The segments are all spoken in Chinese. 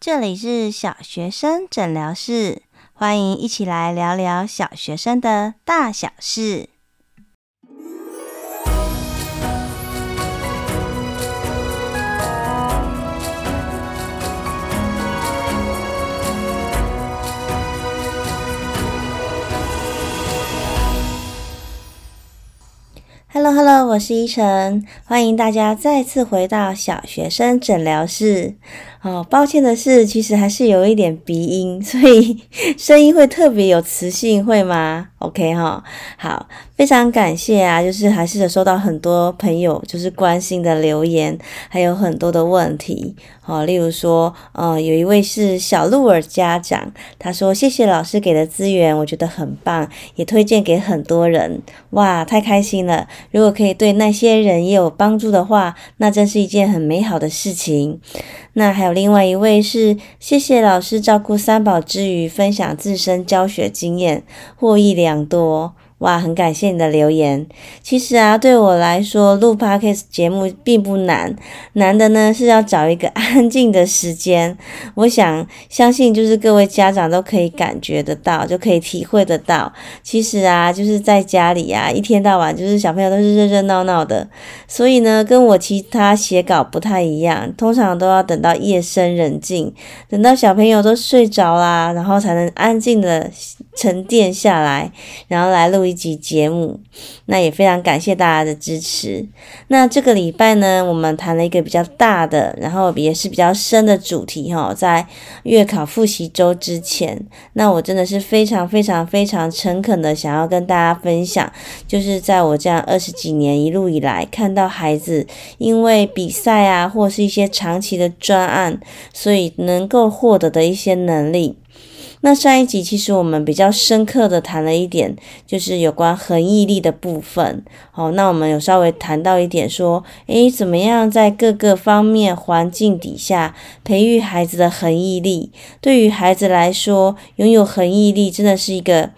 这里是小学生诊疗室，欢迎一起来聊聊小学生的大小事。Hello Hello，我是依晨，欢迎大家再次回到小学生诊疗室。哦，抱歉的是，其实还是有一点鼻音，所以 声音会特别有磁性，会吗？OK 哈，好，非常感谢啊，就是还是收到很多朋友就是关心的留言，还有很多的问题。哦，例如说，呃，有一位是小鹿儿家长，他说谢谢老师给的资源，我觉得很棒，也推荐给很多人。哇，太开心了！如果可以对那些人也有帮助的话，那真是一件很美好的事情。那还有另外一位是，谢谢老师照顾三宝之余，分享自身教学经验，获益良多。哇，很感谢你的留言。其实啊，对我来说录 Podcast 节目并不难，难的呢是要找一个 安静的时间。我想相信就是各位家长都可以感觉得到，就可以体会得到。其实啊，就是在家里啊，一天到晚就是小朋友都是热热闹闹的，所以呢，跟我其他写稿不太一样，通常都要等到夜深人静，等到小朋友都睡着啦，然后才能安静的沉淀下来，然后来录。一集节目，那也非常感谢大家的支持。那这个礼拜呢，我们谈了一个比较大的，然后也是比较深的主题哈。在月考复习周之前，那我真的是非常非常非常诚恳的想要跟大家分享，就是在我这样二十几年一路以来，看到孩子因为比赛啊，或是一些长期的专案，所以能够获得的一些能力。那上一集其实我们比较深刻的谈了一点，就是有关恒毅力的部分。好，那我们有稍微谈到一点，说，诶，怎么样在各个方面环境底下培育孩子的恒毅力？对于孩子来说，拥有恒毅力真的是一个。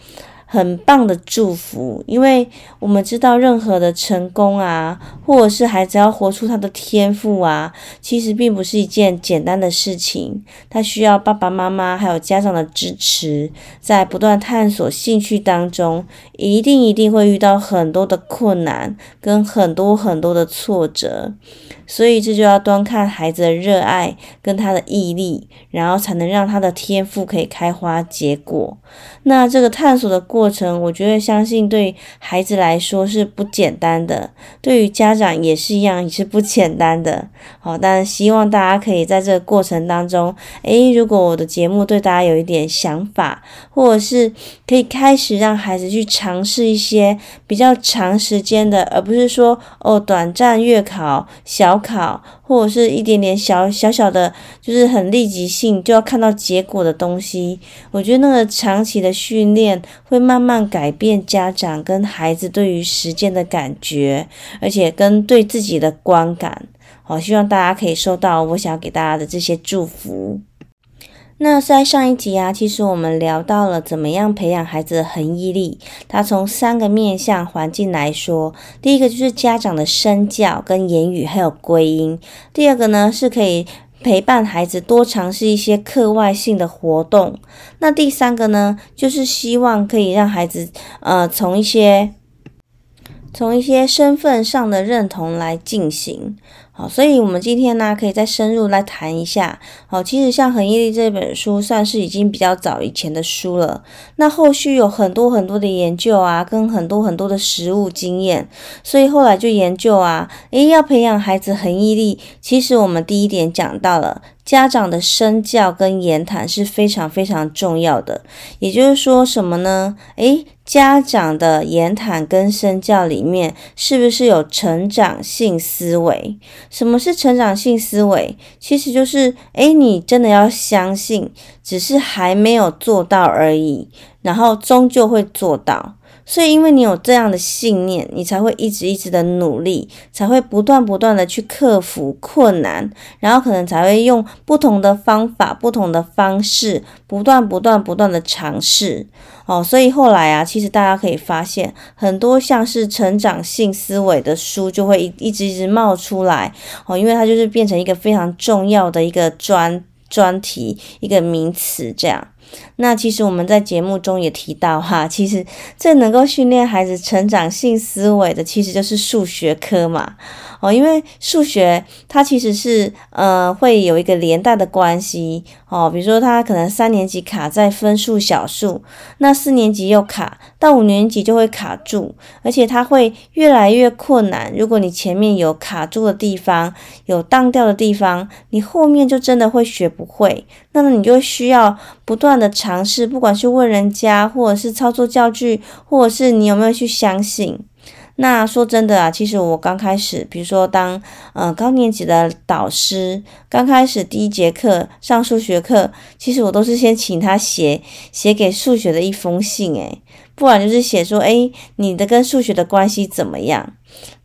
很棒的祝福，因为我们知道任何的成功啊，或者是孩子要活出他的天赋啊，其实并不是一件简单的事情。他需要爸爸妈妈还有家长的支持，在不断探索兴趣当中，一定一定会遇到很多的困难跟很多很多的挫折。所以这就要端看孩子的热爱跟他的毅力，然后才能让他的天赋可以开花结果。那这个探索的过程，我觉得相信对孩子来说是不简单的，对于家长也是一样，也是不简单的。好，但希望大家可以在这个过程当中，诶，如果我的节目对大家有一点想法，或者是可以开始让孩子去尝试一些比较长时间的，而不是说哦，短暂月考小。考或者是一点点小小小的，就是很立即性就要看到结果的东西，我觉得那个长期的训练会慢慢改变家长跟孩子对于时间的感觉，而且跟对自己的观感。好，希望大家可以收到我想要给大家的这些祝福。那在上一集啊，其实我们聊到了怎么样培养孩子的恒毅力。他从三个面向环境来说，第一个就是家长的身教跟言语还有归因；第二个呢，是可以陪伴孩子多尝试一些课外性的活动；那第三个呢，就是希望可以让孩子呃从一些从一些身份上的认同来进行。好，所以我们今天呢，可以再深入来谈一下。好，其实像《恒毅力》这本书，算是已经比较早以前的书了。那后续有很多很多的研究啊，跟很多很多的实务经验，所以后来就研究啊，诶，要培养孩子恒毅力，其实我们第一点讲到了。家长的身教跟言谈是非常非常重要的，也就是说什么呢？诶，家长的言谈跟身教里面是不是有成长性思维？什么是成长性思维？其实就是，诶，你真的要相信，只是还没有做到而已，然后终究会做到。所以，因为你有这样的信念，你才会一直一直的努力，才会不断不断的去克服困难，然后可能才会用不同的方法、不同的方式，不断不断不断的尝试。哦，所以后来啊，其实大家可以发现，很多像是成长性思维的书就会一一直一直冒出来。哦，因为它就是变成一个非常重要的一个专。专题、一个名词这样。那其实我们在节目中也提到哈，其实最能够训练孩子成长性思维的，其实就是数学科嘛。哦，因为数学它其实是呃会有一个连带的关系哦，比如说他可能三年级卡在分数小数，那四年级又卡，到五年级就会卡住，而且它会越来越困难。如果你前面有卡住的地方，有当掉的地方，你后面就真的会学不会。那么你就需要不断的尝试，不管是问人家，或者是操作教具，或者是你有没有去相信。那说真的啊，其实我刚开始，比如说当呃高年级的导师，刚开始第一节课上数学课，其实我都是先请他写写给数学的一封信，诶，不然就是写说，诶，你的跟数学的关系怎么样？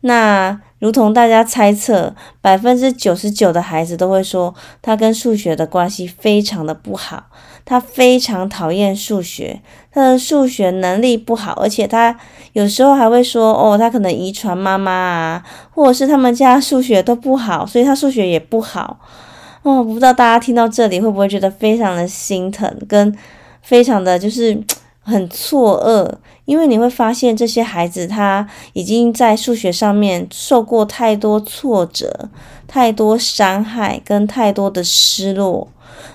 那如同大家猜测，百分之九十九的孩子都会说，他跟数学的关系非常的不好。他非常讨厌数学，他的数学能力不好，而且他有时候还会说：“哦，他可能遗传妈妈啊，或者是他们家数学都不好，所以他数学也不好。”哦，不知道大家听到这里会不会觉得非常的心疼，跟非常的就是很错愕，因为你会发现这些孩子他已经在数学上面受过太多挫折、太多伤害跟太多的失落。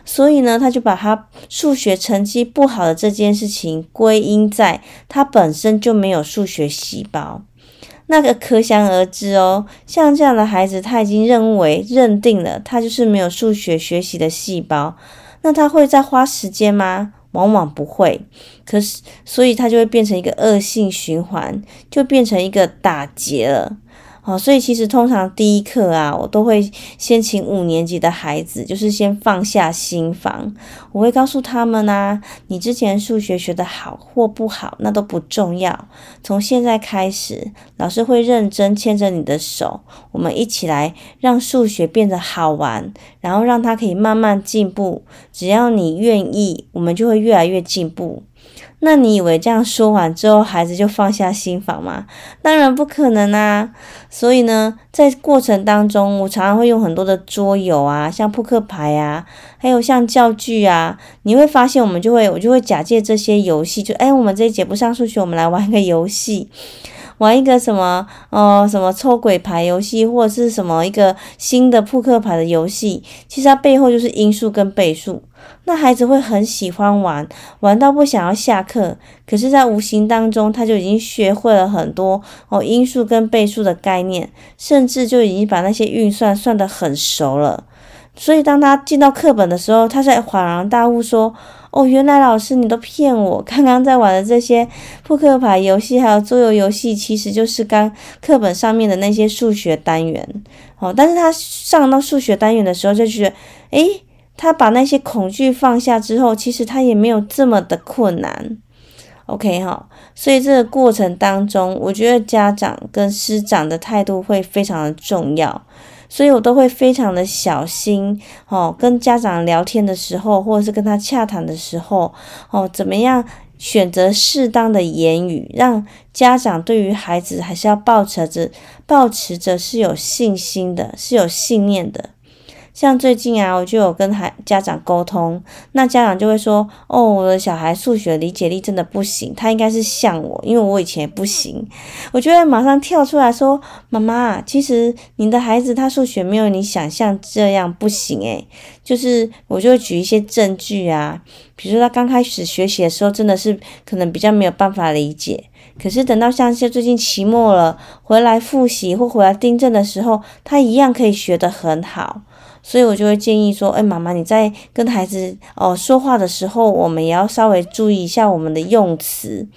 所以呢，他就把他数学成绩不好的这件事情归因在他本身就没有数学细胞。那个可想而知哦，像这样的孩子，他已经认为认定了他就是没有数学学习的细胞。那他会再花时间吗？往往不会。可是，所以它就会变成一个恶性循环，就变成一个打结了。好，所以其实通常第一课啊，我都会先请五年级的孩子，就是先放下心防。我会告诉他们啊，你之前数学学得好或不好，那都不重要。从现在开始，老师会认真牵着你的手，我们一起来让数学变得好玩，然后让它可以慢慢进步。只要你愿意，我们就会越来越进步。那你以为这样说完之后，孩子就放下心防吗？当然不可能啊！所以呢，在过程当中，我常常会用很多的桌游啊，像扑克牌啊，还有像教具啊，你会发现，我们就会，我就会假借这些游戏，就哎，我们这一节不上数学，我们来玩一个游戏。玩一个什么哦，什么抽鬼牌游戏，或者是什么一个新的扑克牌的游戏，其实它背后就是因数跟倍数。那孩子会很喜欢玩，玩到不想要下课。可是，在无形当中，他就已经学会了很多哦因数跟倍数的概念，甚至就已经把那些运算算得很熟了。所以，当他进到课本的时候，他才恍然大悟说。哦，原来老师你都骗我！刚刚在玩的这些扑克牌游戏，还有桌游游戏，其实就是刚课本上面的那些数学单元。哦，但是他上到数学单元的时候，就觉得，诶，他把那些恐惧放下之后，其实他也没有这么的困难。OK 哈，所以这个过程当中，我觉得家长跟师长的态度会非常的重要。所以我都会非常的小心哦，跟家长聊天的时候，或者是跟他洽谈的时候，哦，怎么样选择适当的言语，让家长对于孩子还是要抱持着、抱持着是有信心的，是有信念的。像最近啊，我就有跟孩家长沟通，那家长就会说：“哦，我的小孩数学理解力真的不行，他应该是像我，因为我以前也不行。”我就会马上跳出来说：“妈妈，其实你的孩子他数学没有你想象这样不行诶，就是我就会举一些证据啊，比如说他刚开始学习的时候，真的是可能比较没有办法理解，可是等到像是最近期末了，回来复习或回来订正的时候，他一样可以学得很好。”所以我就会建议说，哎，妈妈，你在跟孩子哦说话的时候，我们也要稍微注意一下我们的用词。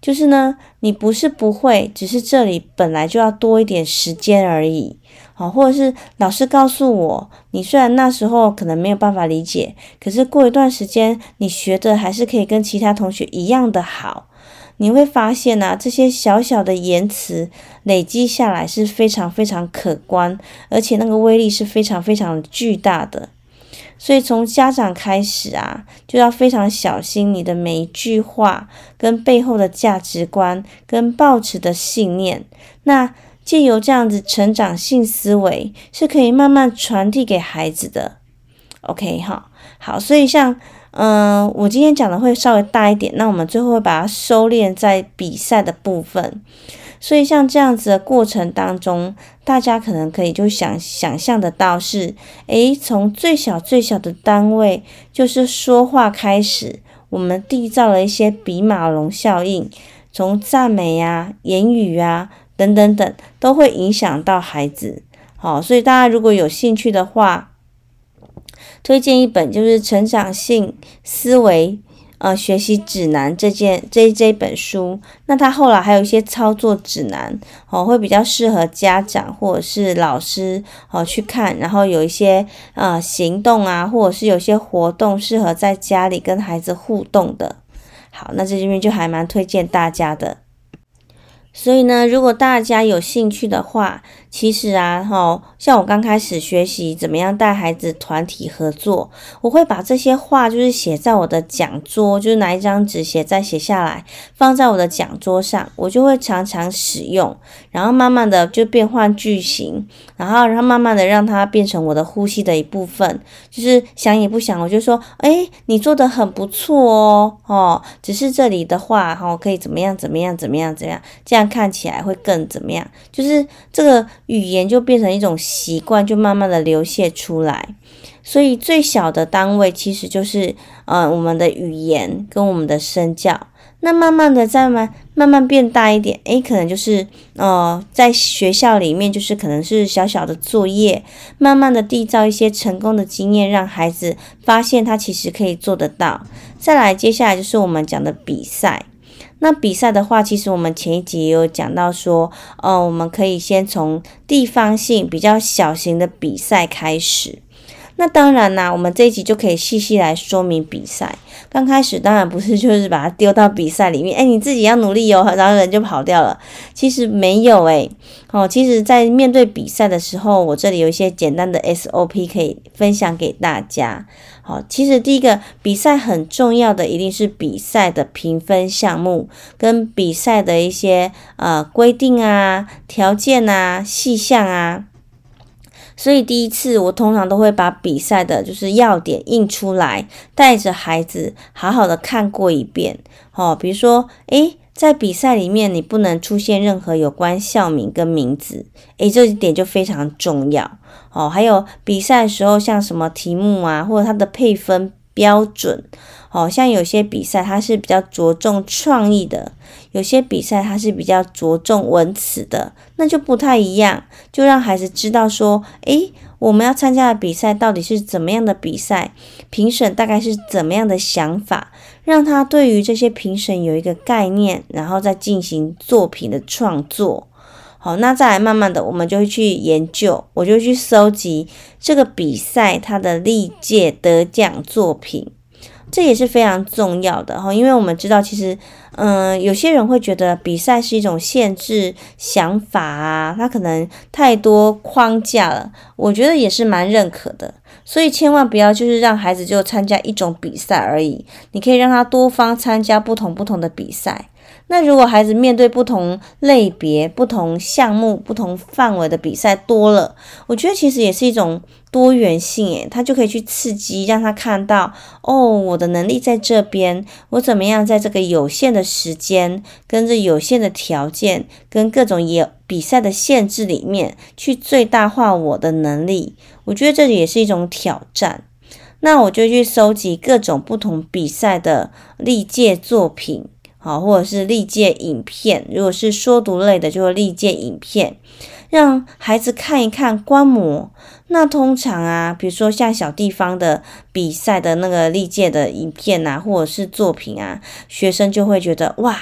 就是呢，你不是不会，只是这里本来就要多一点时间而已。好，或者是老师告诉我，你虽然那时候可能没有办法理解，可是过一段时间，你学的还是可以跟其他同学一样的好。你会发现啊，这些小小的言辞累积下来是非常非常可观，而且那个威力是非常非常巨大的。所以从家长开始啊，就要非常小心你的每一句话跟背后的价值观跟抱持的信念。那借由这样子成长性思维，是可以慢慢传递给孩子的。OK 哈，好，所以像嗯、我今天讲的会稍微大一点，那我们最后会把它收敛在比赛的部分。所以像这样子的过程当中，大家可能可以就想想象得到是，诶，从最小最小的单位，就是说话开始，我们缔造了一些比马龙效应，从赞美呀、言语啊等等等，都会影响到孩子。好，所以大家如果有兴趣的话，推荐一本就是《成长性思维》。呃，学习指南这件这这本书，那它后来还有一些操作指南哦，会比较适合家长或者是老师哦去看，然后有一些呃行动啊，或者是有些活动适合在家里跟孩子互动的。好，那这边就还蛮推荐大家的。所以呢，如果大家有兴趣的话，其实啊，齁，像我刚开始学习怎么样带孩子团体合作，我会把这些话就是写在我的讲桌，就是拿一张纸写再写下来，放在我的讲桌上，我就会常常使用，然后慢慢的就变换句型，然后然后慢慢的让它变成我的呼吸的一部分，就是想也不想，我就说，诶，你做的很不错哦，哦，只是这里的话，齁，可以怎么样怎么样怎么样怎样，这样看起来会更怎么样，就是这个。语言就变成一种习惯，就慢慢的流泻出来。所以最小的单位其实就是呃我们的语言跟我们的身教。那慢慢的再慢慢慢变大一点，诶，可能就是呃在学校里面就是可能是小小的作业，慢慢的缔造一些成功的经验，让孩子发现他其实可以做得到。再来，接下来就是我们讲的比赛。那比赛的话，其实我们前一集也有讲到说，呃，我们可以先从地方性比较小型的比赛开始。那当然啦，我们这一集就可以细细来说明比赛。刚开始当然不是就是把它丢到比赛里面，哎，你自己要努力哟，然后人就跑掉了。其实没有诶，哦，其实在面对比赛的时候，我这里有一些简单的 SOP 可以分享给大家。好，其实第一个比赛很重要的一定是比赛的评分项目跟比赛的一些呃规定啊、条件啊、细项啊。所以第一次我通常都会把比赛的就是要点印出来，带着孩子好好的看过一遍。哦，比如说，诶，在比赛里面你不能出现任何有关校名跟名字，诶，这一点就非常重要。哦，还有比赛的时候像什么题目啊，或者它的配分标准。哦，像有些比赛它是比较着重创意的，有些比赛它是比较着重文词的，那就不太一样。就让孩子知道说，诶，我们要参加的比赛到底是怎么样的比赛，评审大概是怎么样的想法，让他对于这些评审有一个概念，然后再进行作品的创作。好，那再来慢慢的，我们就会去研究，我就去搜集这个比赛它的历届得奖作品。这也是非常重要的哈，因为我们知道，其实，嗯、有些人会觉得比赛是一种限制想法啊，他可能太多框架了。我觉得也是蛮认可的，所以千万不要就是让孩子就参加一种比赛而已，你可以让他多方参加不同不同的比赛。那如果孩子面对不同类别、不同项目、不同范围的比赛多了，我觉得其实也是一种多元性，诶，他就可以去刺激，让他看到哦，我的能力在这边，我怎么样在这个有限的时间、跟这有限的条件、跟各种也比赛的限制里面，去最大化我的能力。我觉得这也是一种挑战。那我就去收集各种不同比赛的历届作品。好，或者是历届影片，如果是说读类的，就是历届影片，让孩子看一看观摩。那通常啊，比如说像小地方的比赛的那个历届的影片啊，或者是作品啊，学生就会觉得哇，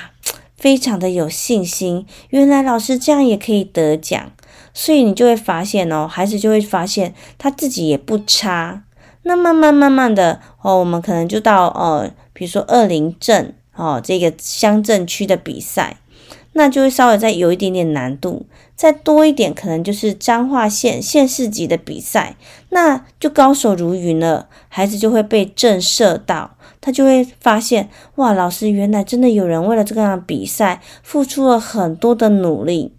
非常的有信心。原来老师这样也可以得奖，所以你就会发现哦，孩子就会发现他自己也不差。那慢慢慢慢的哦，我们可能就到呃，比如说二林镇。哦，这个乡镇区的比赛，那就会稍微再有一点点难度，再多一点，可能就是彰化县县市级的比赛，那就高手如云了，孩子就会被震慑到，他就会发现，哇，老师原来真的有人为了这个样比赛付出了很多的努力。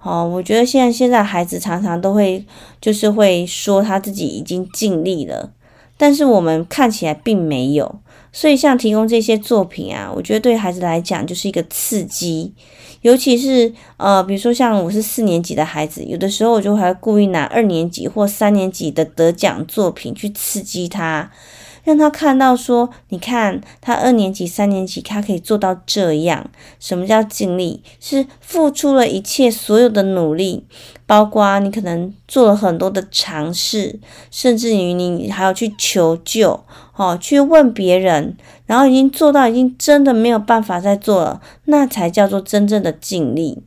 哦，我觉得现在现在孩子常常都会就是会说他自己已经尽力了。但是我们看起来并没有。所以像提供这些作品啊，我觉得对孩子来讲就是一个刺激。尤其是呃，比如说像我是四年级的孩子，有的时候我就还故意拿二年级或三年级的得奖作品去刺激他。让他看到说，你看他二年级、三年级，他可以做到这样。什么叫尽力？是付出了一切所有的努力，包括你可能做了很多的尝试，甚至于你还要去求救，哦，去问别人，然后已经做到，已经真的没有办法再做了，那才叫做真正的尽力。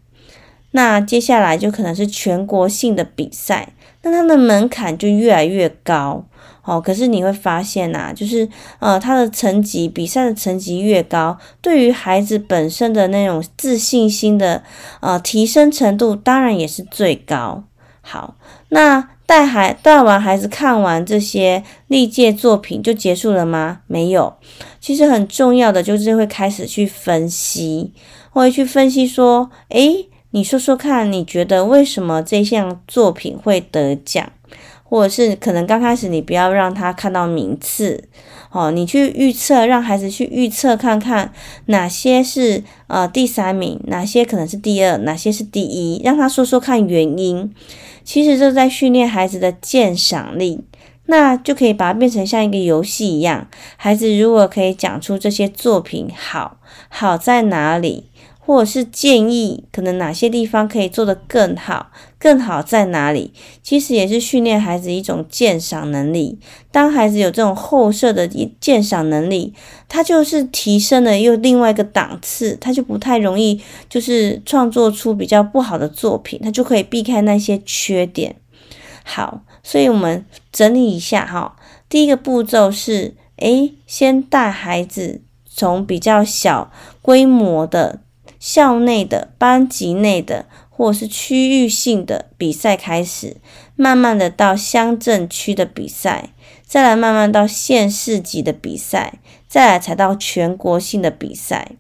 那接下来就可能是全国性的比赛，那它的门槛就越来越高。哦，可是你会发现呐、就是呃，他的成绩，比赛的成绩越高，对于孩子本身的那种自信心的呃提升程度，当然也是最高。好，那带孩带完孩子看完这些历届作品就结束了吗？没有，其实很重要的就是会开始去分析，会去分析说，诶，你说说看，你觉得为什么这项作品会得奖？或者是可能刚开始你不要让他看到名次，哦，你去预测，让孩子去预测看看哪些是呃第三名，哪些可能是第二，哪些是第一，让他说说看原因。其实这在训练孩子的鉴赏力，那就可以把它变成像一个游戏一样。孩子如果可以讲出这些作品好，好在哪里？或者是建议，可能哪些地方可以做得更好，更好在哪里？其实也是训练孩子一种鉴赏能力。当孩子有这种后设的鉴赏能力，他就是提升了又另外一个档次，他就不太容易就是创作出比较不好的作品，他就可以避开那些缺点。好，所以我们整理一下哈，第一个步骤是，诶，先带孩子从比较小规模的。校内的、班级内的，或是区域性的比赛开始，慢慢的到乡镇区的比赛，再来慢慢到县市级的比赛，再来才到全国性的比赛。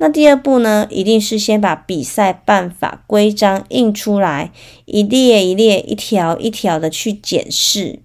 那第二步呢，一定是先把比赛办法规章印出来，一列一列、一条一条的去检视。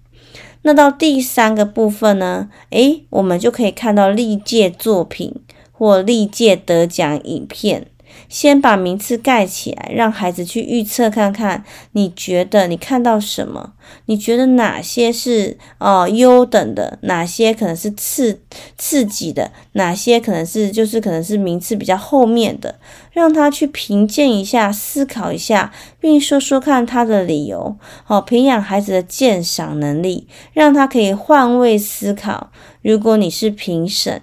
那到第三个部分呢，诶，我们就可以看到历届作品。或历届得奖影片，先把名次盖起来，让孩子去预测看看，你觉得你看到什么？你觉得哪些是哦优等的？哪些可能是次次级的？哪些可能是就是可能是名次比较后面的？让他去评鉴一下，思考一下，并说说看他的理由。好，培养孩子的鉴赏能力，让他可以换位思考。如果你是评审。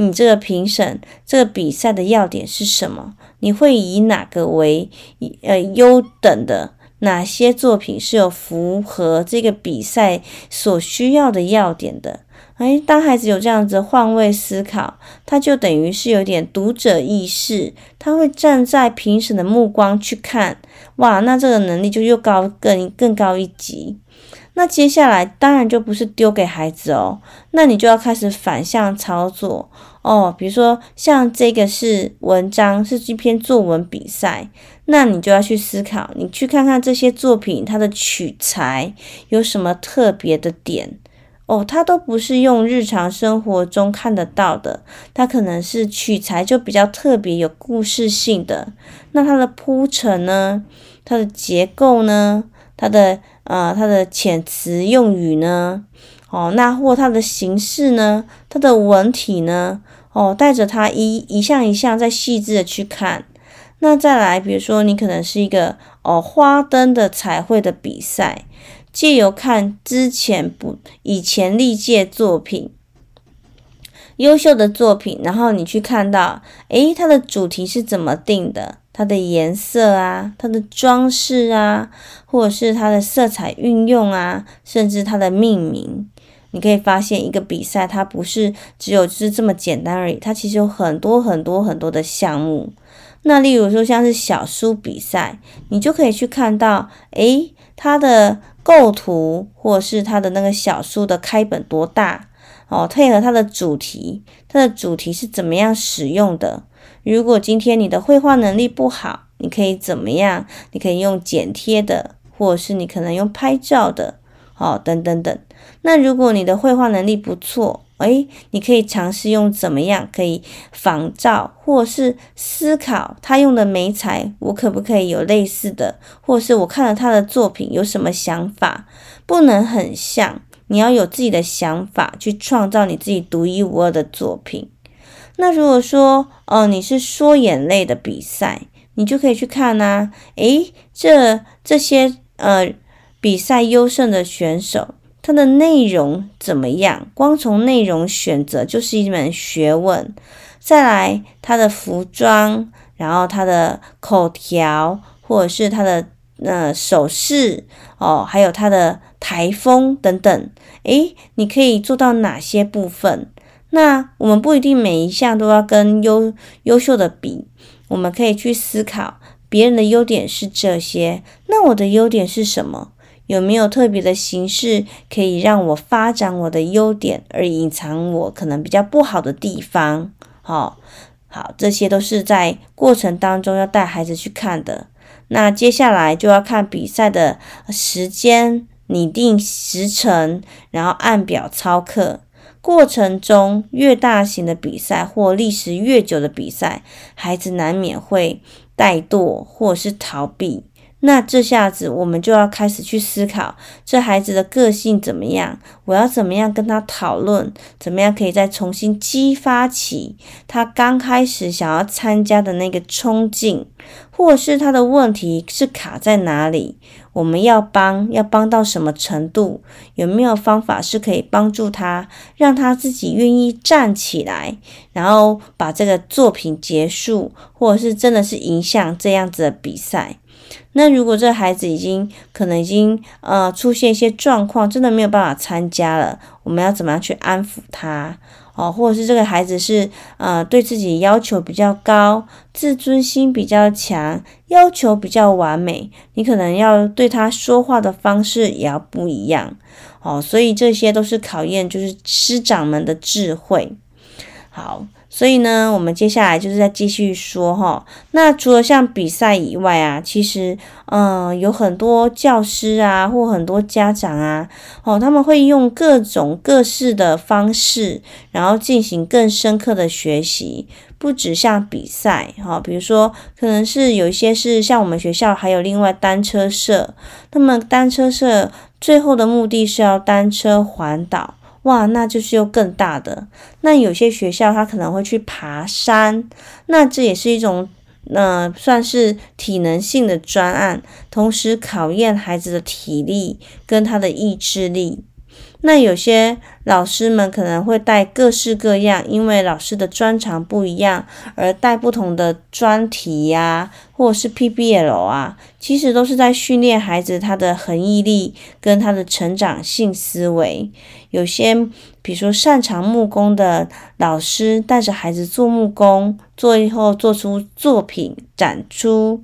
你这个评审，这个比赛的要点是什么？你会以哪个为呃优等的？哪些作品是有符合这个比赛所需要的要点的？诶，当孩子有这样子换位思考，他就等于是有点读者意识，他会站在评审的目光去看，哇，那这个能力就又高更更高一级。那接下来当然就不是丢给孩子哦，那你就要开始反向操作哦。比如说像这个是文章，是一篇作文比赛，那你就要去思考，你去看看这些作品它的取材有什么特别的点哦，它都不是用日常生活中看得到的，它可能是取材就比较特别有故事性的。那它的铺陈呢？它的结构呢？它的呃，它的遣词用语呢？哦，那或它的形式呢？它的文体呢？哦，带着它一一项一项再细致的去看。那再来，比如说你可能是一个哦花灯的彩绘的比赛，借由看之前不以前历届作品，优秀的作品，然后你去看到，诶，它的主题是怎么定的？它的颜色啊，它的装饰啊，或者是它的色彩运用啊，甚至它的命名，你可以发现一个比赛，它不是只有就是这么简单而已，它其实有很多很多很多的项目。那例如说像是小书比赛，你就可以去看到，诶，它的构图，或者是它的那个小书的开本多大哦，配合它的主题，它的主题是怎么样使用的。如果今天你的绘画能力不好，你可以怎么样？你可以用剪贴的，或者是你可能用拍照的，哦，等等等。那如果你的绘画能力不错，诶，你可以尝试用怎么样可以仿照，或是思考他用的媒材，我可不可以有类似的，或是我看了他的作品有什么想法，不能很像，你要有自己的想法去创造你自己独一无二的作品。那如果说，哦，你是说眼泪的比赛，你就可以去看呐、啊，诶，这这些呃比赛优胜的选手。它的内容怎么样？光从内容选择就是一门学问。再来，它的服装，然后它的口条，或者是它的呃手势哦，还有它的台风等等。诶，你可以做到哪些部分？那我们不一定每一项都要跟优优秀的比，我们可以去思考别人的优点是这些，那我的优点是什么？有没有特别的形式可以让我发展我的优点，而隐藏我可能比较不好的地方？好，好，这些都是在过程当中要带孩子去看的。那接下来就要看比赛的时间，拟定时程，然后按表操课。过程中越大型的比赛或历时越久的比赛，孩子难免会怠惰或是逃避。那这下子我们就要开始去思考，这孩子的个性怎么样？我要怎么样跟他讨论？怎么样可以再重新激发起他刚开始想要参加的那个冲劲，或是他的问题是卡在哪里？我们要帮，要帮到什么程度？有没有方法是可以帮助他，让他自己愿意站起来，然后把这个作品结束，或者是真的是影响这样子的比赛？那如果这孩子已经可能已经呃出现一些状况，真的没有办法参加了，我们要怎么样去安抚他哦？或者是这个孩子是呃对自己要求比较高，自尊心比较强，要求比较完美，你可能要对他说话的方式也要不一样哦。所以这些都是考验，就是师长们的智慧。好。所以呢，我们接下来就是再继续说哈。那除了像比赛以外啊，其实嗯，有很多教师啊，或很多家长啊，哦，他们会用各种各式的方式，然后进行更深刻的学习。不止像比赛哈，比如说可能是有一些是像我们学校还有另外单车社，那么单车社最后的目的是要单车环岛。哇，那就是又更大的。那有些学校他可能会去爬山，那这也是一种，呃，算是体能性的专案，同时考验孩子的体力跟他的意志力。那有些老师们可能会带各式各样，因为老师的专长不一样，而带不同的专题呀，或者是 PBL 啊，其实都是在训练孩子他的恒毅力跟他的成长性思维。有些比如说擅长木工的老师带着孩子做木工，最后做出作品展出；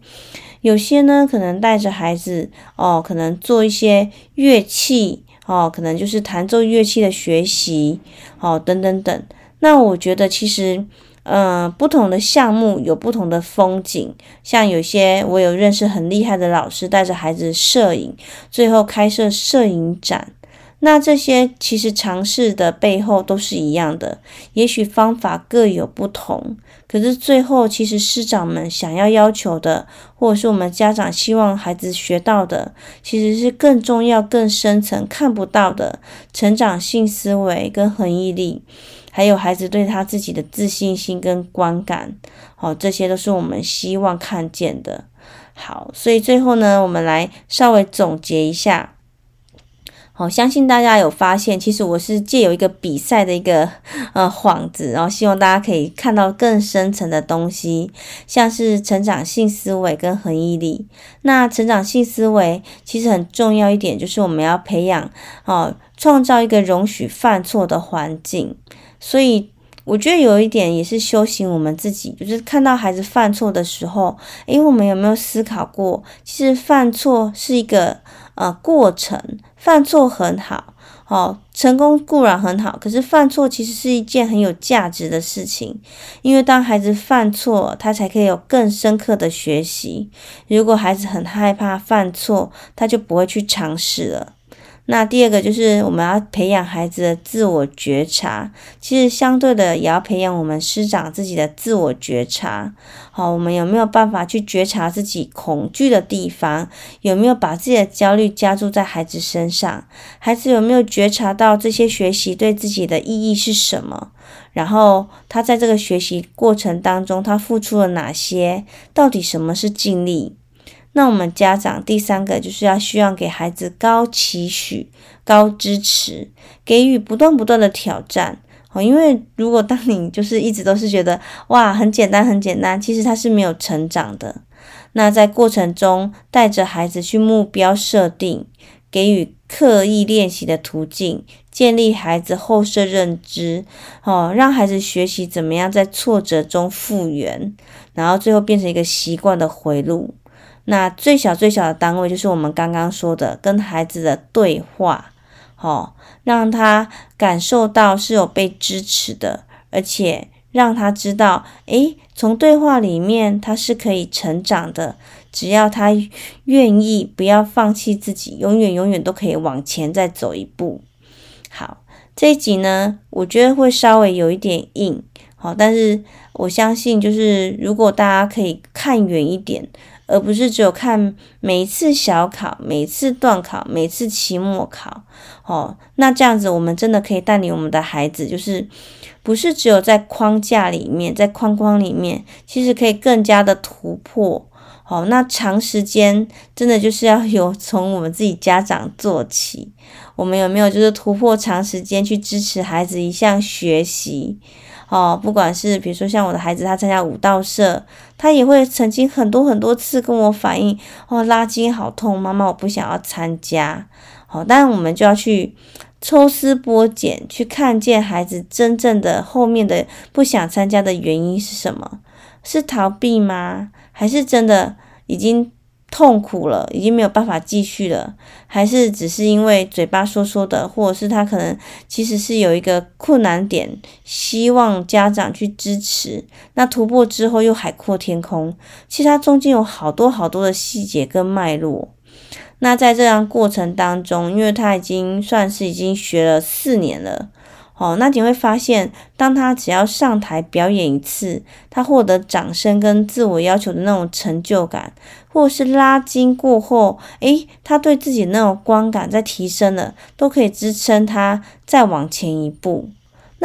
有些呢可能带着孩子哦，可能做一些乐器。哦，可能就是弹奏乐器的学习，哦，等等等。那我觉得其实，嗯、呃，不同的项目有不同的风景。像有些我有认识很厉害的老师，带着孩子摄影，最后开设摄影展。那这些其实尝试的背后都是一样的，也许方法各有不同，可是最后其实师长们想要要求的，或者是我们家长希望孩子学到的，其实是更重要、更深层看不到的成长性思维跟恒毅力，还有孩子对他自己的自信心跟观感，好，这些都是我们希望看见的。好，所以最后呢，我们来稍微总结一下。好，相信大家有发现，其实我是借由一个比赛的一个呃幌子，然后希望大家可以看到更深层的东西，像是成长性思维跟恒毅力。那成长性思维其实很重要一点，就是我们要培养哦，创造一个容许犯错的环境。所以我觉得有一点也是修行我们自己，就是看到孩子犯错的时候，诶，我们有没有思考过，其实犯错是一个呃过程。犯错很好，哦，成功固然很好，可是犯错其实是一件很有价值的事情，因为当孩子犯错，他才可以有更深刻的学习。如果孩子很害怕犯错，他就不会去尝试了。那第二个就是我们要培养孩子的自我觉察，其实相对的也要培养我们师长自己的自我觉察。好，我们有没有办法去觉察自己恐惧的地方？有没有把自己的焦虑加注在孩子身上？孩子有没有觉察到这些学习对自己的意义是什么？然后他在这个学习过程当中，他付出了哪些？到底什么是尽力？那我们家长第三个就是要希望给孩子高期许、高支持，给予不断不断的挑战。哦，因为如果当你就是一直都是觉得哇，很简单很简单，其实他是没有成长的。那在过程中带着孩子去目标设定，给予刻意练习的途径，建立孩子后设认知，哦，让孩子学习怎么样在挫折中复原，然后最后变成一个习惯的回路。那最小最小的单位就是我们刚刚说的跟孩子的对话，哦，让他感受到是有被支持的，而且让他知道，诶，从对话里面他是可以成长的，只要他愿意，不要放弃自己，永远永远都可以往前再走一步。好，这一集呢，我觉得会稍微有一点硬，好，但是我相信就是如果大家可以看远一点。而不是只有看每一次小考、每一次段考、每次期末考，哦，那这样子我们真的可以带领我们的孩子，就是不是只有在框架里面，在框框里面，其实可以更加的突破，哦，那长时间真的就是要有 从我们自己家长做起，我们有没有就是突破长时间去支持孩子一项学习？哦，不管是比如说像我的孩子，他参加舞蹈社，他也会曾经很多很多次跟我反映，哦，拉筋好痛，妈妈我不想要参加。好，哦，但我们就要去抽丝剥茧，去看见孩子真正的后面的不想参加的原因是什么？是逃避吗？还是真的已经？痛苦了，已经没有办法继续了，还是只是因为嘴巴说说的，或者是他可能其实是有一个困难点，希望家长去支持。那突破之后又海阔天空，其实他中间有好多好多的细节跟脉络。那在这样过程当中，因为他已经算是已经学了四年了。哦，那你会发现，当他只要上台表演一次，他获得掌声跟自我要求的那种成就感，或是拉筋过后，诶，他对自己那种观感在提升了，都可以支撑他再往前一步。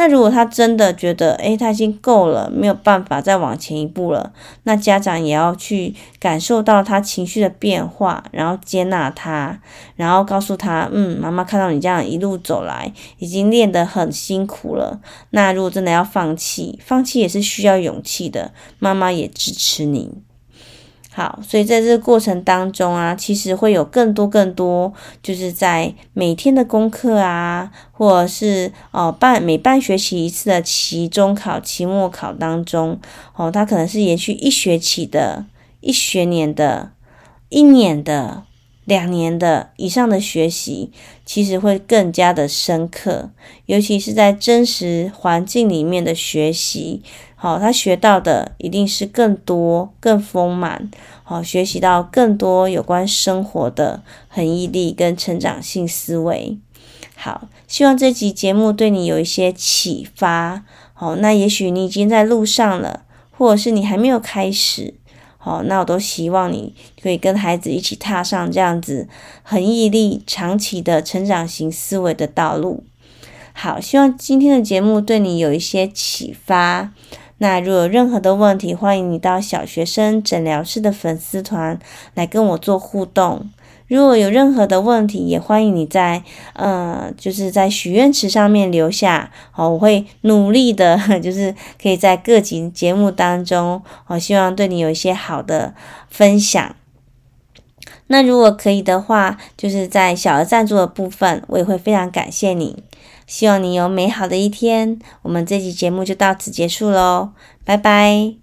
那如果他真的觉得，诶，他已经够了，没有办法再往前一步了，那家长也要去感受到他情绪的变化，然后接纳他，然后告诉他，嗯，妈妈看到你这样一路走来，已经练得很辛苦了。那如果真的要放弃，放弃也是需要勇气的，妈妈也支持你。好，所以在这个过程当中啊，其实会有更多更多，就是在每天的功课啊，或者是哦半每半学期一次的期中考、期末考当中，哦，它可能是延续一学期的、一学年的、一年的、两年的以上的学习，其实会更加的深刻，尤其是在真实环境里面的学习。好，他学到的一定是更多、更丰满。好，学习到更多有关生活的恒毅力跟成长性思维。好，希望这集节目对你有一些启发。好，那也许你已经在路上了，或者是你还没有开始。好，那我都希望你可以跟孩子一起踏上这样子恒毅力、长期的成长型思维的道路。好，希望今天的节目对你有一些启发。那如果有任何的问题，欢迎你到小学生诊疗室的粉丝团来跟我做互动。如果有任何的问题，也欢迎你在呃，就是在许愿池上面留下。好，我会努力的，就是可以在各集节目当中，我希望对你有一些好的分享。那如果可以的话，就是在小额赞助的部分，我也会非常感谢你。希望你有美好的一天。我们这期节目就到此结束喽，拜拜。